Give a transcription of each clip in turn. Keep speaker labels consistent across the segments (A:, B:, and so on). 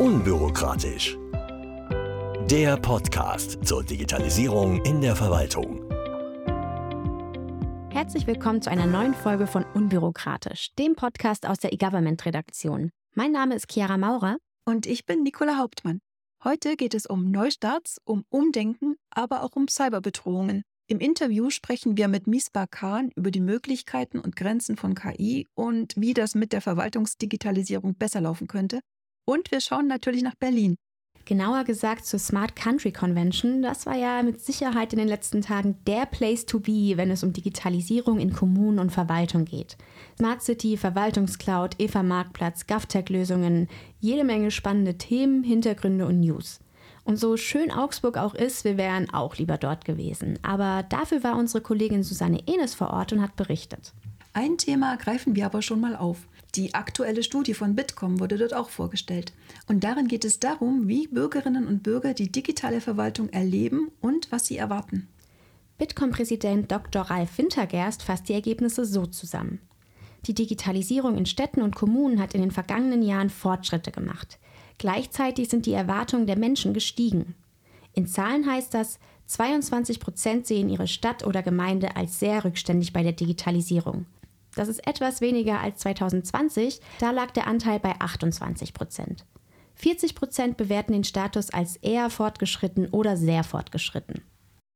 A: Unbürokratisch. Der Podcast zur Digitalisierung in der Verwaltung.
B: Herzlich willkommen zu einer neuen Folge von Unbürokratisch, dem Podcast aus der eGovernment-Redaktion. Mein Name ist Chiara Maurer.
C: Und ich bin Nicola Hauptmann. Heute geht es um Neustarts, um Umdenken, aber auch um Cyberbedrohungen. Im Interview sprechen wir mit Misbah Khan über die Möglichkeiten und Grenzen von KI und wie das mit der Verwaltungsdigitalisierung besser laufen könnte. Und wir schauen natürlich nach Berlin.
B: Genauer gesagt zur Smart Country Convention. Das war ja mit Sicherheit in den letzten Tagen der Place to be, wenn es um Digitalisierung in Kommunen und Verwaltung geht. Smart City, Verwaltungscloud, EVA Marktplatz, GovTech-Lösungen, jede Menge spannende Themen, Hintergründe und News. Und so schön Augsburg auch ist, wir wären auch lieber dort gewesen. Aber dafür war unsere Kollegin Susanne Enes vor Ort und hat berichtet.
C: Ein Thema greifen wir aber schon mal auf. Die aktuelle Studie von Bitkom wurde dort auch vorgestellt. Und darin geht es darum, wie Bürgerinnen und Bürger die digitale Verwaltung erleben und was sie erwarten.
B: Bitkom-Präsident Dr. Ralf Wintergerst fasst die Ergebnisse so zusammen. Die Digitalisierung in Städten und Kommunen hat in den vergangenen Jahren Fortschritte gemacht. Gleichzeitig sind die Erwartungen der Menschen gestiegen. In Zahlen heißt das, 22 Prozent sehen ihre Stadt oder Gemeinde als sehr rückständig bei der Digitalisierung. Das ist etwas weniger als 2020, da lag der Anteil bei 28 Prozent. 40 Prozent bewerten den Status als eher fortgeschritten oder sehr fortgeschritten.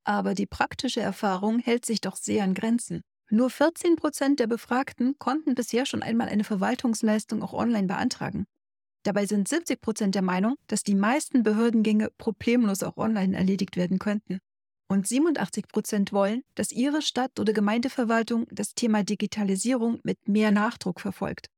C: Aber die praktische Erfahrung hält sich doch sehr an Grenzen. Nur 14 Prozent der Befragten konnten bisher schon einmal eine Verwaltungsleistung auch online beantragen. Dabei sind 70 Prozent der Meinung, dass die meisten Behördengänge problemlos auch online erledigt werden könnten. Und 87 Prozent wollen, dass ihre Stadt- oder Gemeindeverwaltung das Thema Digitalisierung mit mehr Nachdruck verfolgt.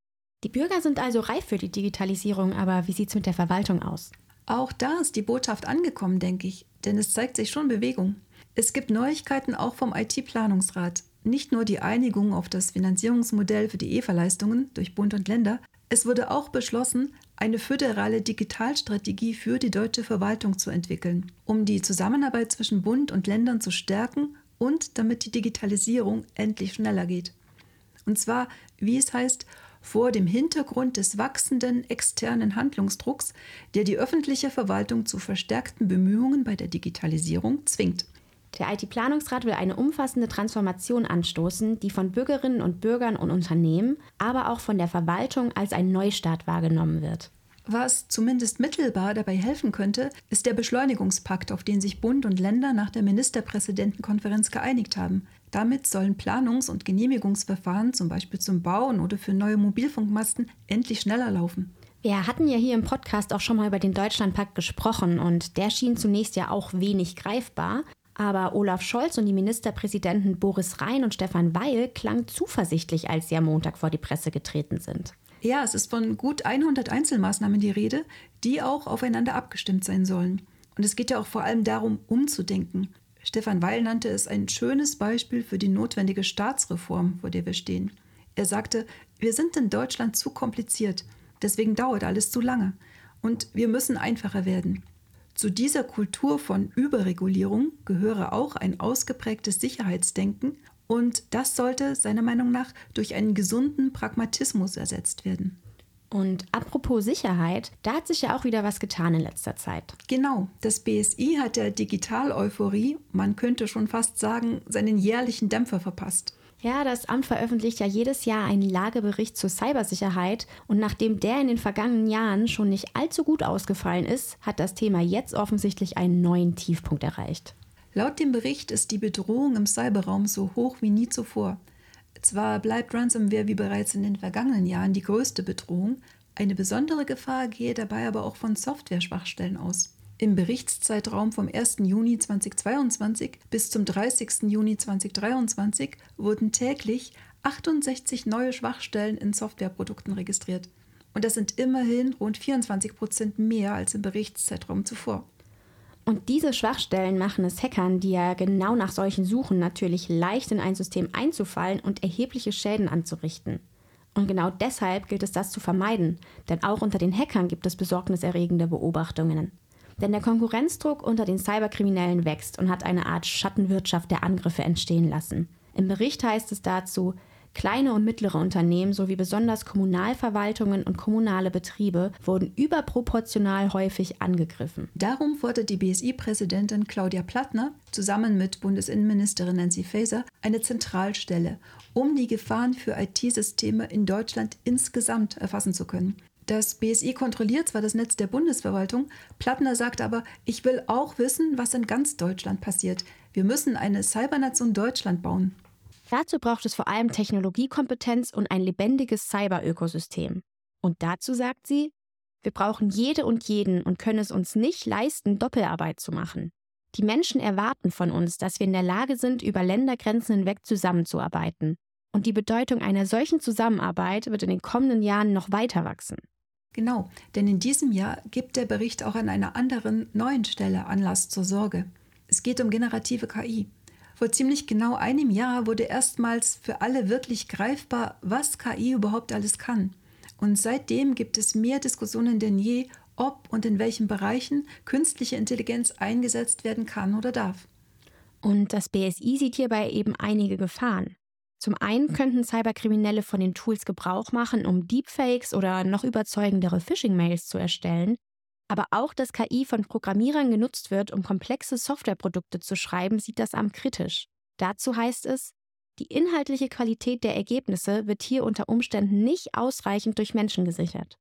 B: Die Bürger sind also reif für die Digitalisierung, aber wie sieht es mit der Verwaltung aus?
C: Auch da ist die Botschaft angekommen, denke ich, denn es zeigt sich schon Bewegung. Es gibt Neuigkeiten auch vom IT-Planungsrat. Nicht nur die Einigung auf das Finanzierungsmodell für die EVA-Leistungen durch Bund und Länder, es wurde auch beschlossen, eine föderale Digitalstrategie für die deutsche Verwaltung zu entwickeln, um die Zusammenarbeit zwischen Bund und Ländern zu stärken und damit die Digitalisierung endlich schneller geht. Und zwar, wie es heißt, vor dem Hintergrund des wachsenden externen Handlungsdrucks, der die öffentliche Verwaltung zu verstärkten Bemühungen bei der Digitalisierung zwingt.
B: Der IT-Planungsrat will eine umfassende Transformation anstoßen, die von Bürgerinnen und Bürgern und Unternehmen, aber auch von der Verwaltung als ein Neustart wahrgenommen wird.
C: Was zumindest mittelbar dabei helfen könnte, ist der Beschleunigungspakt, auf den sich Bund und Länder nach der Ministerpräsidentenkonferenz geeinigt haben. Damit sollen Planungs- und Genehmigungsverfahren, zum Beispiel zum Bauen oder für neue Mobilfunkmasten, endlich schneller laufen.
B: Wir hatten ja hier im Podcast auch schon mal über den Deutschlandpakt gesprochen und der schien zunächst ja auch wenig greifbar. Aber Olaf Scholz und die Ministerpräsidenten Boris Rhein und Stefan Weil klangen zuversichtlich, als sie am Montag vor die Presse getreten sind.
C: Ja, es ist von gut 100 Einzelmaßnahmen die Rede, die auch aufeinander abgestimmt sein sollen. Und es geht ja auch vor allem darum, umzudenken. Stefan Weil nannte es ein schönes Beispiel für die notwendige Staatsreform, vor der wir stehen. Er sagte, wir sind in Deutschland zu kompliziert, deswegen dauert alles zu lange. Und wir müssen einfacher werden. Zu dieser Kultur von Überregulierung gehöre auch ein ausgeprägtes Sicherheitsdenken und das sollte seiner Meinung nach durch einen gesunden Pragmatismus ersetzt werden.
B: Und apropos Sicherheit, da hat sich ja auch wieder was getan in letzter Zeit.
C: Genau, das BSI hat der Digital-Euphorie, man könnte schon fast sagen, seinen jährlichen Dämpfer verpasst.
B: Ja, das Amt veröffentlicht ja jedes Jahr einen Lagebericht zur Cybersicherheit und nachdem der in den vergangenen Jahren schon nicht allzu gut ausgefallen ist, hat das Thema jetzt offensichtlich einen neuen Tiefpunkt erreicht.
C: Laut dem Bericht ist die Bedrohung im Cyberraum so hoch wie nie zuvor. Zwar bleibt Ransomware wie bereits in den vergangenen Jahren die größte Bedrohung, eine besondere Gefahr gehe dabei aber auch von Software-Schwachstellen aus. Im Berichtszeitraum vom 1. Juni 2022 bis zum 30. Juni 2023 wurden täglich 68 neue Schwachstellen in Softwareprodukten registriert. Und das sind immerhin rund 24 Prozent mehr als im Berichtszeitraum zuvor.
B: Und diese Schwachstellen machen es Hackern, die ja genau nach solchen suchen, natürlich leicht in ein System einzufallen und erhebliche Schäden anzurichten. Und genau deshalb gilt es, das zu vermeiden, denn auch unter den Hackern gibt es besorgniserregende Beobachtungen. Denn der Konkurrenzdruck unter den Cyberkriminellen wächst und hat eine Art Schattenwirtschaft der Angriffe entstehen lassen. Im Bericht heißt es dazu, Kleine und mittlere Unternehmen sowie besonders Kommunalverwaltungen und kommunale Betriebe wurden überproportional häufig angegriffen.
C: Darum fordert die BSI-Präsidentin Claudia Plattner zusammen mit Bundesinnenministerin Nancy Faeser eine Zentralstelle, um die Gefahren für IT-Systeme in Deutschland insgesamt erfassen zu können. Das BSI kontrolliert zwar das Netz der Bundesverwaltung, Plattner sagt aber, ich will auch wissen, was in ganz Deutschland passiert. Wir müssen eine Cybernation Deutschland bauen.
B: Dazu braucht es vor allem Technologiekompetenz und ein lebendiges Cyber-Ökosystem. Und dazu sagt sie, wir brauchen jede und jeden und können es uns nicht leisten, Doppelarbeit zu machen. Die Menschen erwarten von uns, dass wir in der Lage sind, über Ländergrenzen hinweg zusammenzuarbeiten. Und die Bedeutung einer solchen Zusammenarbeit wird in den kommenden Jahren noch weiter wachsen.
C: Genau, denn in diesem Jahr gibt der Bericht auch an einer anderen neuen Stelle Anlass zur Sorge. Es geht um generative KI. Vor ziemlich genau einem Jahr wurde erstmals für alle wirklich greifbar, was KI überhaupt alles kann. Und seitdem gibt es mehr Diskussionen denn je, ob und in welchen Bereichen künstliche Intelligenz eingesetzt werden kann oder darf.
B: Und das BSI sieht hierbei eben einige Gefahren. Zum einen könnten Cyberkriminelle von den Tools Gebrauch machen, um Deepfakes oder noch überzeugendere Phishing-Mails zu erstellen aber auch, dass KI von Programmierern genutzt wird, um komplexe Softwareprodukte zu schreiben, sieht das Amt kritisch. Dazu heißt es, die inhaltliche Qualität der Ergebnisse wird hier unter Umständen nicht ausreichend durch Menschen gesichert.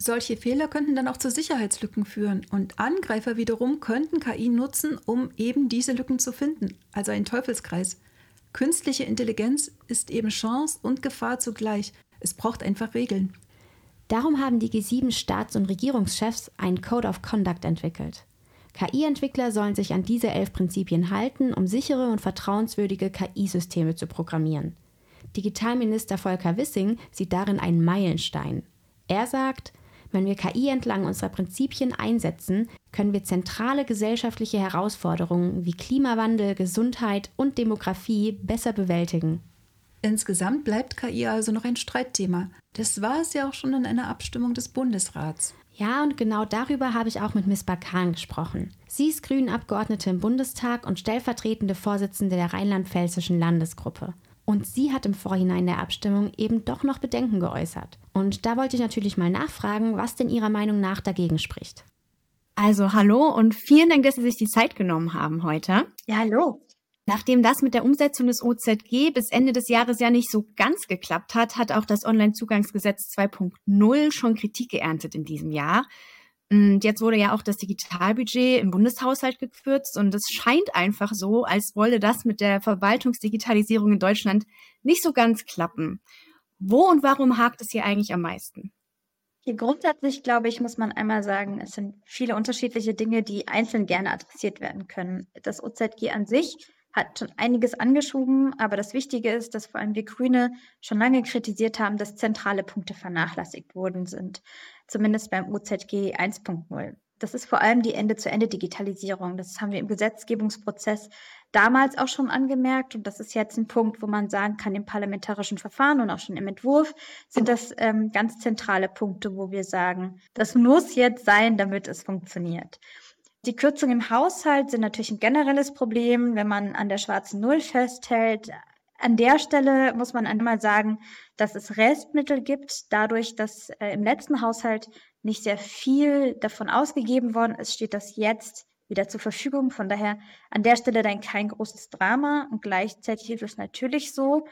C: Solche Fehler könnten dann auch zu Sicherheitslücken führen und Angreifer wiederum könnten KI nutzen, um eben diese Lücken zu finden, also ein Teufelskreis. Künstliche Intelligenz ist eben Chance und Gefahr zugleich. Es braucht einfach Regeln.
B: Darum haben die G7-Staats- und Regierungschefs einen Code of Conduct entwickelt. KI-Entwickler sollen sich an diese elf Prinzipien halten, um sichere und vertrauenswürdige KI-Systeme zu programmieren. Digitalminister Volker Wissing sieht darin einen Meilenstein. Er sagt, wenn wir KI entlang unserer Prinzipien einsetzen, können wir zentrale gesellschaftliche Herausforderungen wie Klimawandel, Gesundheit und Demografie besser bewältigen.
C: Insgesamt bleibt KI also noch ein Streitthema. Das war es ja auch schon in einer Abstimmung des Bundesrats.
B: Ja, und genau darüber habe ich auch mit Miss Bakan gesprochen. Sie ist Grünen-Abgeordnete im Bundestag und stellvertretende Vorsitzende der rheinland-pfälzischen Landesgruppe. Und sie hat im Vorhinein der Abstimmung eben doch noch Bedenken geäußert. Und da wollte ich natürlich mal nachfragen, was denn Ihrer Meinung nach dagegen spricht.
D: Also hallo und vielen Dank, dass Sie sich die Zeit genommen haben heute.
E: Ja, hallo.
D: Nachdem das mit der Umsetzung des OZG bis Ende des Jahres ja nicht so ganz geklappt hat, hat auch das Onlinezugangsgesetz 2.0 schon Kritik geerntet in diesem Jahr. Und jetzt wurde ja auch das Digitalbudget im Bundeshaushalt gekürzt und es scheint einfach so, als wolle das mit der Verwaltungsdigitalisierung in Deutschland nicht so ganz klappen. Wo und warum hakt es hier eigentlich am meisten?
E: Hier grundsätzlich, glaube ich, muss man einmal sagen, es sind viele unterschiedliche Dinge, die einzeln gerne adressiert werden können. Das OZG an sich hat schon einiges angeschoben, aber das Wichtige ist, dass vor allem wir Grüne schon lange kritisiert haben, dass zentrale Punkte vernachlässigt worden sind, zumindest beim UZG 1.0. Das ist vor allem die Ende-zu-Ende-Digitalisierung. Das haben wir im Gesetzgebungsprozess damals auch schon angemerkt und das ist jetzt ein Punkt, wo man sagen kann, im parlamentarischen Verfahren und auch schon im Entwurf sind das ähm, ganz zentrale Punkte, wo wir sagen, das muss jetzt sein, damit es funktioniert. Die Kürzungen im Haushalt sind natürlich ein generelles Problem, wenn man an der schwarzen Null festhält. An der Stelle muss man einmal sagen, dass es Restmittel gibt, dadurch, dass äh, im letzten Haushalt nicht sehr viel davon ausgegeben worden ist, steht das jetzt wieder zur Verfügung. Von daher an der Stelle dann kein großes Drama. Und gleichzeitig ist es natürlich so,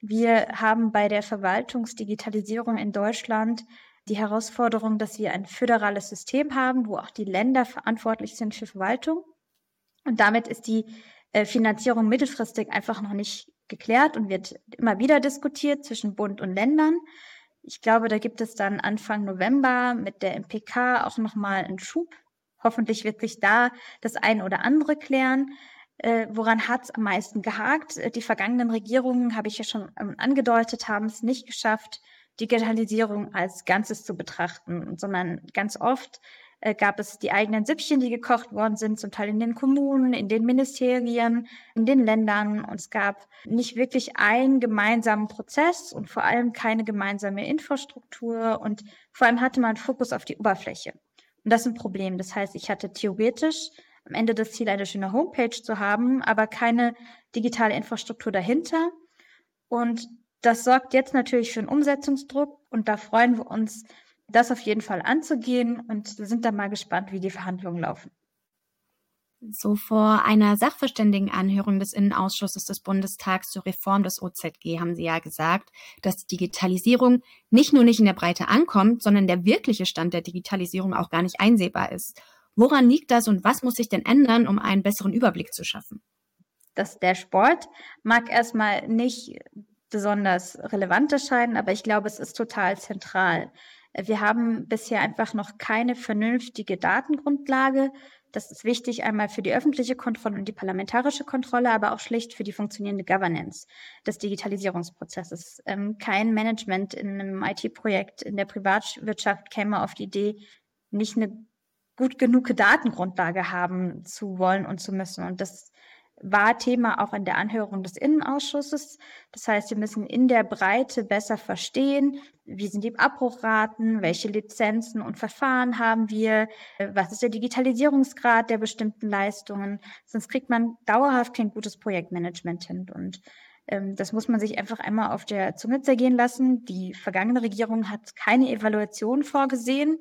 E: wir haben bei der Verwaltungsdigitalisierung in Deutschland die Herausforderung, dass wir ein föderales System haben, wo auch die Länder verantwortlich sind für Verwaltung. Und damit ist die äh, Finanzierung mittelfristig einfach noch nicht geklärt und wird immer wieder diskutiert zwischen Bund und Ländern. Ich glaube, da gibt es dann Anfang November mit der MPK auch nochmal einen Schub. Hoffentlich wird sich da das eine oder andere klären. Äh, woran hat es am meisten gehakt? Äh, die vergangenen Regierungen, habe ich ja schon ähm, angedeutet, haben es nicht geschafft, Digitalisierung als Ganzes zu betrachten, sondern ganz oft äh, gab es die eigenen Süppchen, die gekocht worden sind, zum Teil in den Kommunen, in den Ministerien, in den Ländern. Und es gab nicht wirklich einen gemeinsamen Prozess und vor allem keine gemeinsame Infrastruktur. Und vor allem hatte man Fokus auf die Oberfläche. Und das ist ein Problem. Das heißt, ich hatte theoretisch am Ende das Ziel, eine schöne Homepage zu haben, aber keine digitale Infrastruktur dahinter. Und Das sorgt jetzt natürlich für einen Umsetzungsdruck und da freuen wir uns, das auf jeden Fall anzugehen und sind dann mal gespannt, wie die Verhandlungen laufen.
D: So vor einer Sachverständigenanhörung des Innenausschusses des Bundestags zur Reform des OZG haben Sie ja gesagt, dass Digitalisierung nicht nur nicht in der Breite ankommt, sondern der wirkliche Stand der Digitalisierung auch gar nicht einsehbar ist. Woran liegt das und was muss sich denn ändern, um einen besseren Überblick zu schaffen?
E: Dass der Sport mag erstmal nicht besonders relevant erscheinen, aber ich glaube, es ist total zentral. Wir haben bisher einfach noch keine vernünftige Datengrundlage das ist wichtig einmal für die öffentliche Kontrolle und die parlamentarische Kontrolle, aber auch schlicht für die funktionierende Governance des Digitalisierungsprozesses. Ähm, kein Management in einem IT-Projekt in der Privatwirtschaft käme auf die Idee, nicht eine gut genug Datengrundlage haben zu wollen und zu müssen. Und das war Thema auch in der Anhörung des Innenausschusses. Das heißt, wir müssen in der Breite besser verstehen, wie sind die Abbruchraten, welche Lizenzen und Verfahren haben wir, was ist der Digitalisierungsgrad der bestimmten Leistungen. Sonst kriegt man dauerhaft kein gutes Projektmanagement hin. Und ähm, das muss man sich einfach einmal auf der Zunge zergehen lassen. Die vergangene Regierung hat keine Evaluation vorgesehen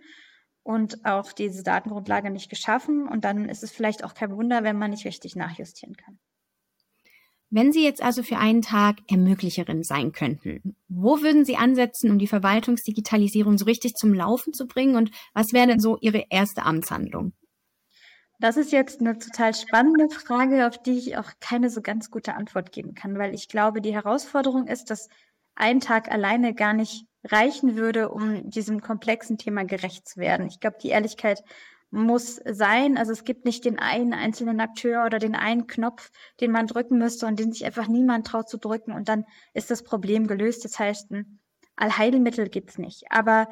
E: und auch diese Datengrundlage nicht geschaffen. Und dann ist es vielleicht auch kein Wunder, wenn man nicht richtig nachjustieren kann.
D: Wenn Sie jetzt also für einen Tag Ermöglicherin sein könnten, wo würden Sie ansetzen, um die Verwaltungsdigitalisierung so richtig zum Laufen zu bringen? Und was wäre denn so Ihre erste Amtshandlung?
E: Das ist jetzt eine total spannende Frage, auf die ich auch keine so ganz gute Antwort geben kann, weil ich glaube, die Herausforderung ist, dass ein Tag alleine gar nicht reichen würde, um diesem komplexen Thema gerecht zu werden. Ich glaube, die Ehrlichkeit muss sein. Also es gibt nicht den einen einzelnen Akteur oder den einen Knopf, den man drücken müsste und den sich einfach niemand traut zu drücken und dann ist das Problem gelöst. Das heißt, ein Allheilmittel gibt's nicht. Aber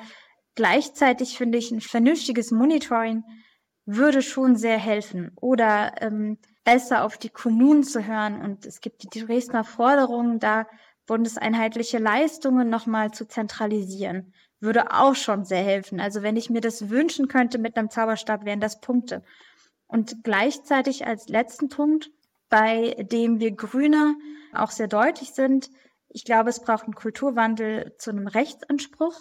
E: gleichzeitig finde ich, ein vernünftiges Monitoring würde schon sehr helfen. Oder ähm, besser auf die Kommunen zu hören. Und es gibt die Dresdner Forderungen, da bundeseinheitliche Leistungen nochmal zu zentralisieren, würde auch schon sehr helfen. Also wenn ich mir das wünschen könnte mit einem Zauberstab, wären das Punkte. Und gleichzeitig als letzten Punkt, bei dem wir Grüne auch sehr deutlich sind, ich glaube, es braucht einen Kulturwandel zu einem Rechtsanspruch.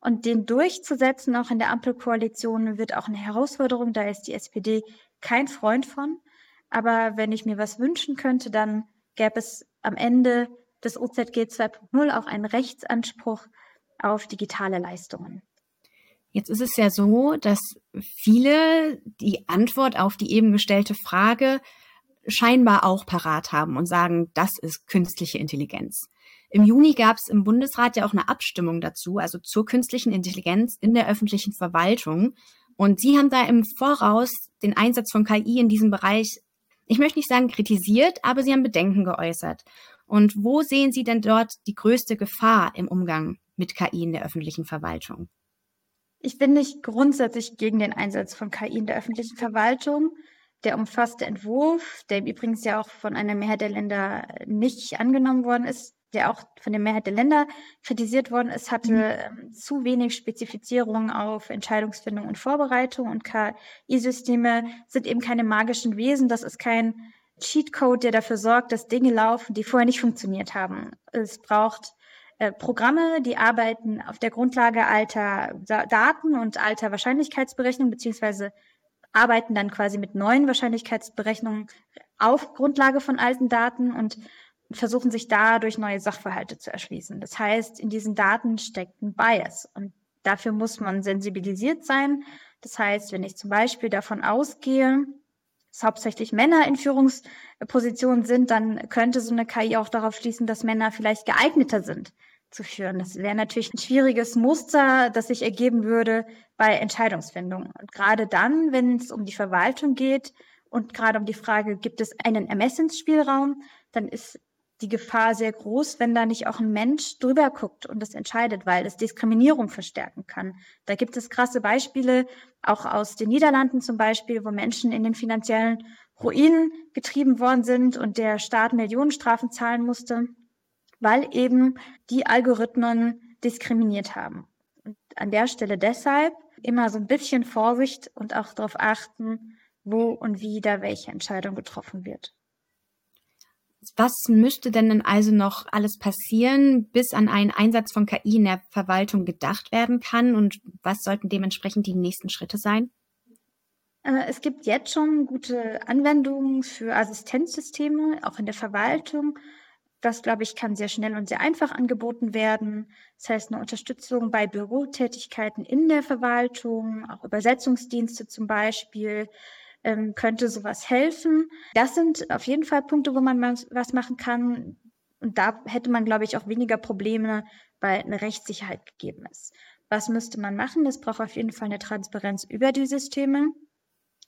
E: Und den durchzusetzen, auch in der Ampelkoalition, wird auch eine Herausforderung. Da ist die SPD kein Freund von. Aber wenn ich mir was wünschen könnte, dann gäbe es am Ende des OZG 2.0 auch einen Rechtsanspruch auf digitale Leistungen.
D: Jetzt ist es ja so, dass viele die Antwort auf die eben gestellte Frage scheinbar auch parat haben und sagen, das ist künstliche Intelligenz. Im Juni gab es im Bundesrat ja auch eine Abstimmung dazu, also zur künstlichen Intelligenz in der öffentlichen Verwaltung. Und Sie haben da im Voraus den Einsatz von KI in diesem Bereich, ich möchte nicht sagen kritisiert, aber Sie haben Bedenken geäußert. Und wo sehen Sie denn dort die größte Gefahr im Umgang mit KI in der öffentlichen Verwaltung?
E: Ich bin nicht grundsätzlich gegen den Einsatz von KI in der öffentlichen Verwaltung. Der umfasste Entwurf, der übrigens ja auch von einer Mehrheit der Länder nicht angenommen worden ist, der auch von der Mehrheit der Länder kritisiert worden ist, hatte mhm. zu wenig Spezifizierung auf Entscheidungsfindung und Vorbereitung und KI-Systeme sind eben keine magischen Wesen. Das ist kein Cheatcode, der dafür sorgt, dass Dinge laufen, die vorher nicht funktioniert haben. Es braucht äh, Programme, die arbeiten auf der Grundlage alter Daten und alter Wahrscheinlichkeitsberechnungen, beziehungsweise arbeiten dann quasi mit neuen Wahrscheinlichkeitsberechnungen auf Grundlage von alten Daten und versuchen sich dadurch neue Sachverhalte zu erschließen. Das heißt, in diesen Daten steckt ein Bias und dafür muss man sensibilisiert sein. Das heißt, wenn ich zum Beispiel davon ausgehe, es hauptsächlich Männer in Führungspositionen sind, dann könnte so eine KI auch darauf schließen, dass Männer vielleicht geeigneter sind zu führen. Das wäre natürlich ein schwieriges Muster, das sich ergeben würde bei Entscheidungsfindung. Und gerade dann, wenn es um die Verwaltung geht und gerade um die Frage, gibt es einen Ermessensspielraum, dann ist die Gefahr sehr groß, wenn da nicht auch ein Mensch drüber guckt und das entscheidet, weil es Diskriminierung verstärken kann. Da gibt es krasse Beispiele, auch aus den Niederlanden zum Beispiel, wo Menschen in den finanziellen Ruinen getrieben worden sind und der Staat Millionenstrafen zahlen musste, weil eben die Algorithmen diskriminiert haben. Und an der Stelle deshalb immer so ein bisschen Vorsicht und auch darauf achten, wo und wie da welche Entscheidung getroffen wird.
D: Was müsste denn dann also noch alles passieren, bis an einen Einsatz von KI in der Verwaltung gedacht werden kann? Und was sollten dementsprechend die nächsten Schritte sein?
E: Äh, es gibt jetzt schon gute Anwendungen für Assistenzsysteme, auch in der Verwaltung. Das, glaube ich, kann sehr schnell und sehr einfach angeboten werden. Das heißt, eine Unterstützung bei Bürotätigkeiten in der Verwaltung, auch Übersetzungsdienste zum Beispiel, ähm, könnte sowas helfen. Das sind auf jeden Fall Punkte, wo man was machen kann. Und da hätte man, glaube ich, auch weniger Probleme, weil eine Rechtssicherheit gegeben ist. Was müsste man machen? Das braucht auf jeden Fall eine Transparenz über die Systeme.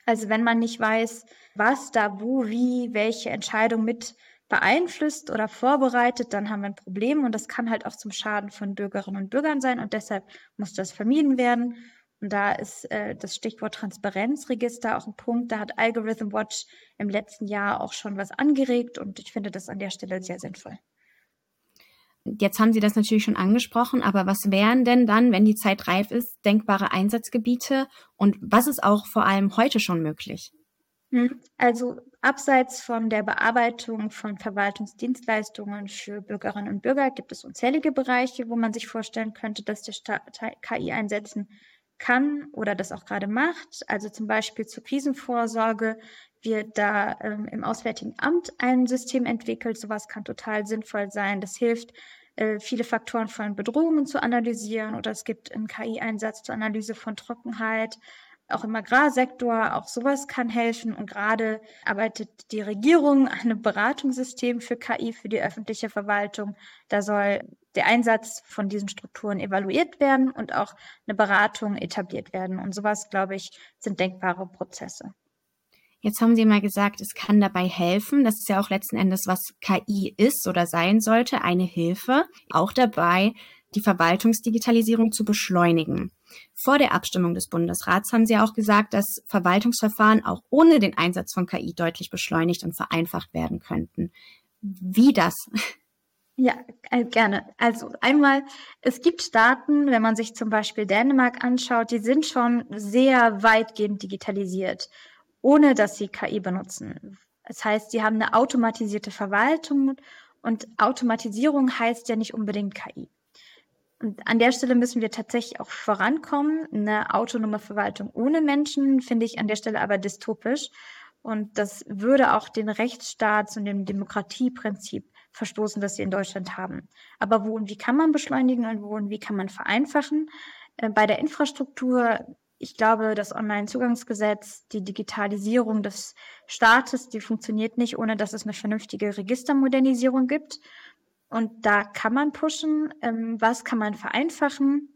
E: Also wenn man nicht weiß, was da wo, wie, welche Entscheidung mit beeinflusst oder vorbereitet, dann haben wir ein Problem und das kann halt auch zum Schaden von Bürgerinnen und Bürgern sein und deshalb muss das vermieden werden. Und da ist äh, das Stichwort Transparenzregister auch ein Punkt. Da hat Algorithm Watch im letzten Jahr auch schon was angeregt und ich finde das an der Stelle sehr sinnvoll.
D: Jetzt haben Sie das natürlich schon angesprochen, aber was wären denn dann, wenn die Zeit reif ist, denkbare Einsatzgebiete und was ist auch vor allem heute schon möglich?
E: Hm, also abseits von der Bearbeitung von Verwaltungsdienstleistungen für Bürgerinnen und Bürger gibt es unzählige Bereiche, wo man sich vorstellen könnte, dass der Staat KI einsetzen kann oder das auch gerade macht. Also zum Beispiel zur Krisenvorsorge wird da ähm, im Auswärtigen Amt ein System entwickelt. Sowas kann total sinnvoll sein. Das hilft, äh, viele Faktoren von Bedrohungen zu analysieren oder es gibt einen KI-Einsatz zur Analyse von Trockenheit. Auch im Agrarsektor, auch sowas kann helfen. Und gerade arbeitet die Regierung an einem Beratungssystem für KI für die öffentliche Verwaltung. Da soll der Einsatz von diesen Strukturen evaluiert werden und auch eine Beratung etabliert werden. Und sowas, glaube ich, sind denkbare Prozesse.
D: Jetzt haben Sie mal gesagt, es kann dabei helfen. Das ist ja auch letzten Endes, was KI ist oder sein sollte, eine Hilfe. Auch dabei, die Verwaltungsdigitalisierung zu beschleunigen. Vor der Abstimmung des Bundesrats haben Sie auch gesagt, dass Verwaltungsverfahren auch ohne den Einsatz von KI deutlich beschleunigt und vereinfacht werden könnten. Wie das?
E: Ja, äh, gerne. Also einmal, es gibt Staaten, wenn man sich zum Beispiel Dänemark anschaut, die sind schon sehr weitgehend digitalisiert ohne dass sie KI benutzen. Das heißt, sie haben eine automatisierte Verwaltung und Automatisierung heißt ja nicht unbedingt KI. Und an der Stelle müssen wir tatsächlich auch vorankommen. Eine autonome Verwaltung ohne Menschen finde ich an der Stelle aber dystopisch. Und das würde auch den Rechtsstaats- und dem Demokratieprinzip verstoßen, das wir in Deutschland haben. Aber wo und wie kann man beschleunigen und wo und wie kann man vereinfachen? Äh, bei der Infrastruktur ich glaube, das Onlinezugangsgesetz, die Digitalisierung des Staates, die funktioniert nicht, ohne dass es eine vernünftige Registermodernisierung gibt. Und da kann man pushen. Ähm, was kann man vereinfachen?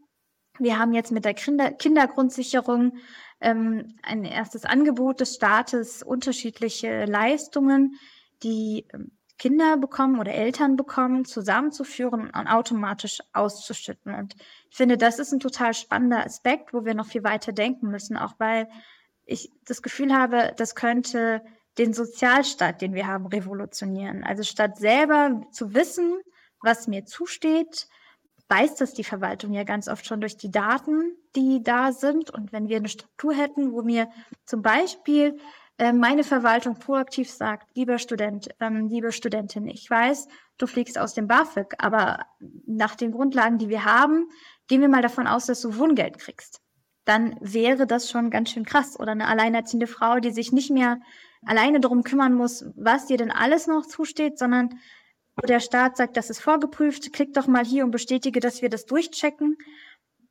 E: Wir haben jetzt mit der Kinder Kindergrundsicherung ähm, ein erstes Angebot des Staates, unterschiedliche Leistungen, die ähm, Kinder bekommen oder Eltern bekommen, zusammenzuführen und automatisch auszuschütten. Und ich finde, das ist ein total spannender Aspekt, wo wir noch viel weiter denken müssen, auch weil ich das Gefühl habe, das könnte den Sozialstaat, den wir haben, revolutionieren. Also statt selber zu wissen, was mir zusteht, weiß das die Verwaltung ja ganz oft schon durch die Daten, die da sind. Und wenn wir eine Struktur hätten, wo mir zum Beispiel äh, meine Verwaltung proaktiv sagt, lieber Student, ähm, liebe Studentin, ich weiß, du fliegst aus dem BAföG, aber nach den Grundlagen, die wir haben, gehen wir mal davon aus, dass du Wohngeld kriegst. Dann wäre das schon ganz schön krass. Oder eine alleinerziehende Frau, die sich nicht mehr alleine darum kümmern muss, was dir denn alles noch zusteht, sondern wo der Staat sagt, das ist vorgeprüft, klick doch mal hier und bestätige, dass wir das durchchecken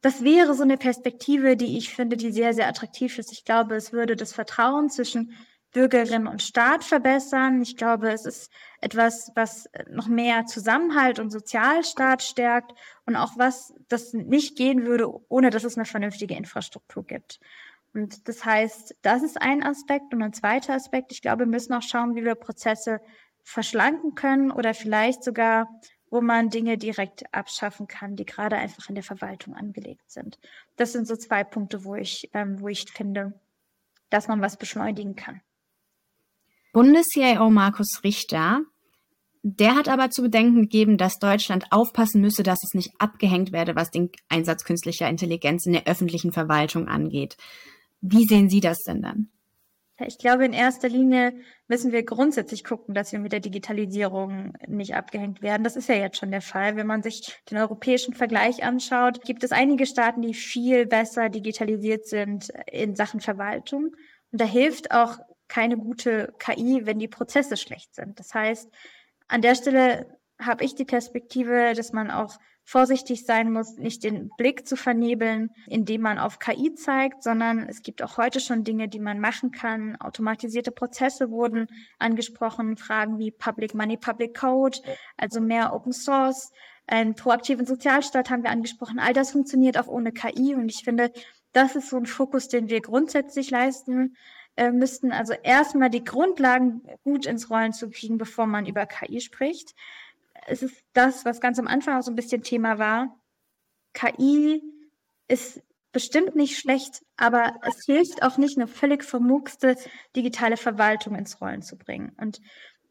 E: das wäre so eine Perspektive, die ich finde, die sehr, sehr attraktiv ist. Ich glaube, es würde das Vertrauen zwischen Bürgerinnen und Staat verbessern. Ich glaube, es ist etwas, was noch mehr Zusammenhalt und Sozialstaat stärkt und auch was, das nicht gehen würde, ohne dass es eine vernünftige Infrastruktur gibt. Und das heißt, das ist ein Aspekt. Und ein zweiter Aspekt, ich glaube, wir müssen auch schauen, wie wir Prozesse verschlanken können oder vielleicht sogar wo man Dinge direkt abschaffen kann, die gerade einfach in der Verwaltung angelegt sind. Das sind so zwei Punkte, wo ich, ähm, wo ich finde, dass man was beschleunigen kann.
D: Bundes-CIO Markus Richter, der hat aber zu bedenken gegeben, dass Deutschland aufpassen müsse, dass es nicht abgehängt werde, was den Einsatz künstlicher Intelligenz in der öffentlichen Verwaltung angeht. Wie sehen Sie das denn dann?
E: Ich glaube, in erster Linie müssen wir grundsätzlich gucken, dass wir mit der Digitalisierung nicht abgehängt werden. Das ist ja jetzt schon der Fall. Wenn man sich den europäischen Vergleich anschaut, gibt es einige Staaten, die viel besser digitalisiert sind in Sachen Verwaltung. Und da hilft auch keine gute KI, wenn die Prozesse schlecht sind. Das heißt, an der Stelle habe ich die Perspektive, dass man auch vorsichtig sein muss, nicht den Blick zu vernebeln, indem man auf KI zeigt, sondern es gibt auch heute schon Dinge, die man machen kann. Automatisierte Prozesse wurden angesprochen, Fragen wie Public Money, Public Code, also mehr Open Source. Einen proaktiven Sozialstaat haben wir angesprochen. All das funktioniert auch ohne KI und ich finde, das ist so ein Fokus, den wir grundsätzlich leisten äh, müssten. Also erstmal die Grundlagen gut ins Rollen zu kriegen, bevor man über KI spricht es ist das, was ganz am Anfang auch so ein bisschen Thema war. KI ist bestimmt nicht schlecht, aber es hilft auch nicht, eine völlig vermurkste digitale Verwaltung ins Rollen zu bringen. Und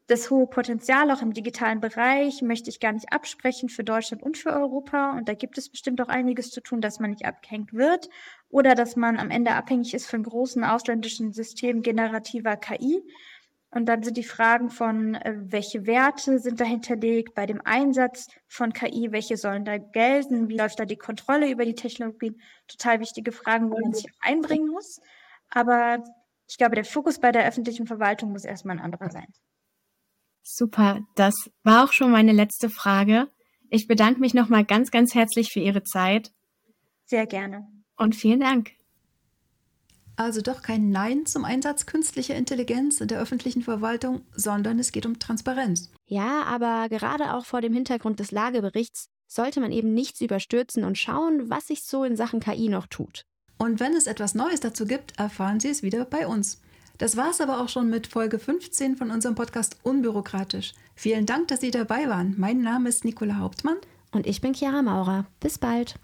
E: das hohe Potenzial auch im digitalen Bereich möchte ich gar nicht absprechen für Deutschland und für Europa. Und da gibt es bestimmt auch einiges zu tun, dass man nicht abgehängt wird oder dass man am Ende abhängig ist von großen ausländischen Systemen generativer KI. Und dann sind die Fragen von, äh, welche Werte sind da hinterlegt bei dem Einsatz von KI, welche sollen da gelten, wie läuft da die Kontrolle über die Technologien, total wichtige Fragen, wo man sich einbringen muss. Aber ich glaube, der Fokus bei der öffentlichen Verwaltung muss erstmal ein anderer sein.
D: Super, das war auch schon meine letzte Frage. Ich bedanke mich nochmal ganz, ganz herzlich für Ihre Zeit.
E: Sehr gerne.
D: Und vielen Dank.
C: Also doch kein Nein zum Einsatz künstlicher Intelligenz in der öffentlichen Verwaltung, sondern es geht um Transparenz.
B: Ja, aber gerade auch vor dem Hintergrund des Lageberichts sollte man eben nichts überstürzen und schauen, was sich so in Sachen KI noch tut.
C: Und wenn es etwas Neues dazu gibt, erfahren Sie es wieder bei uns. Das war es aber auch schon mit Folge 15 von unserem Podcast Unbürokratisch. Vielen Dank, dass Sie dabei waren. Mein Name ist Nicola Hauptmann.
B: Und ich bin Chiara Maurer. Bis bald.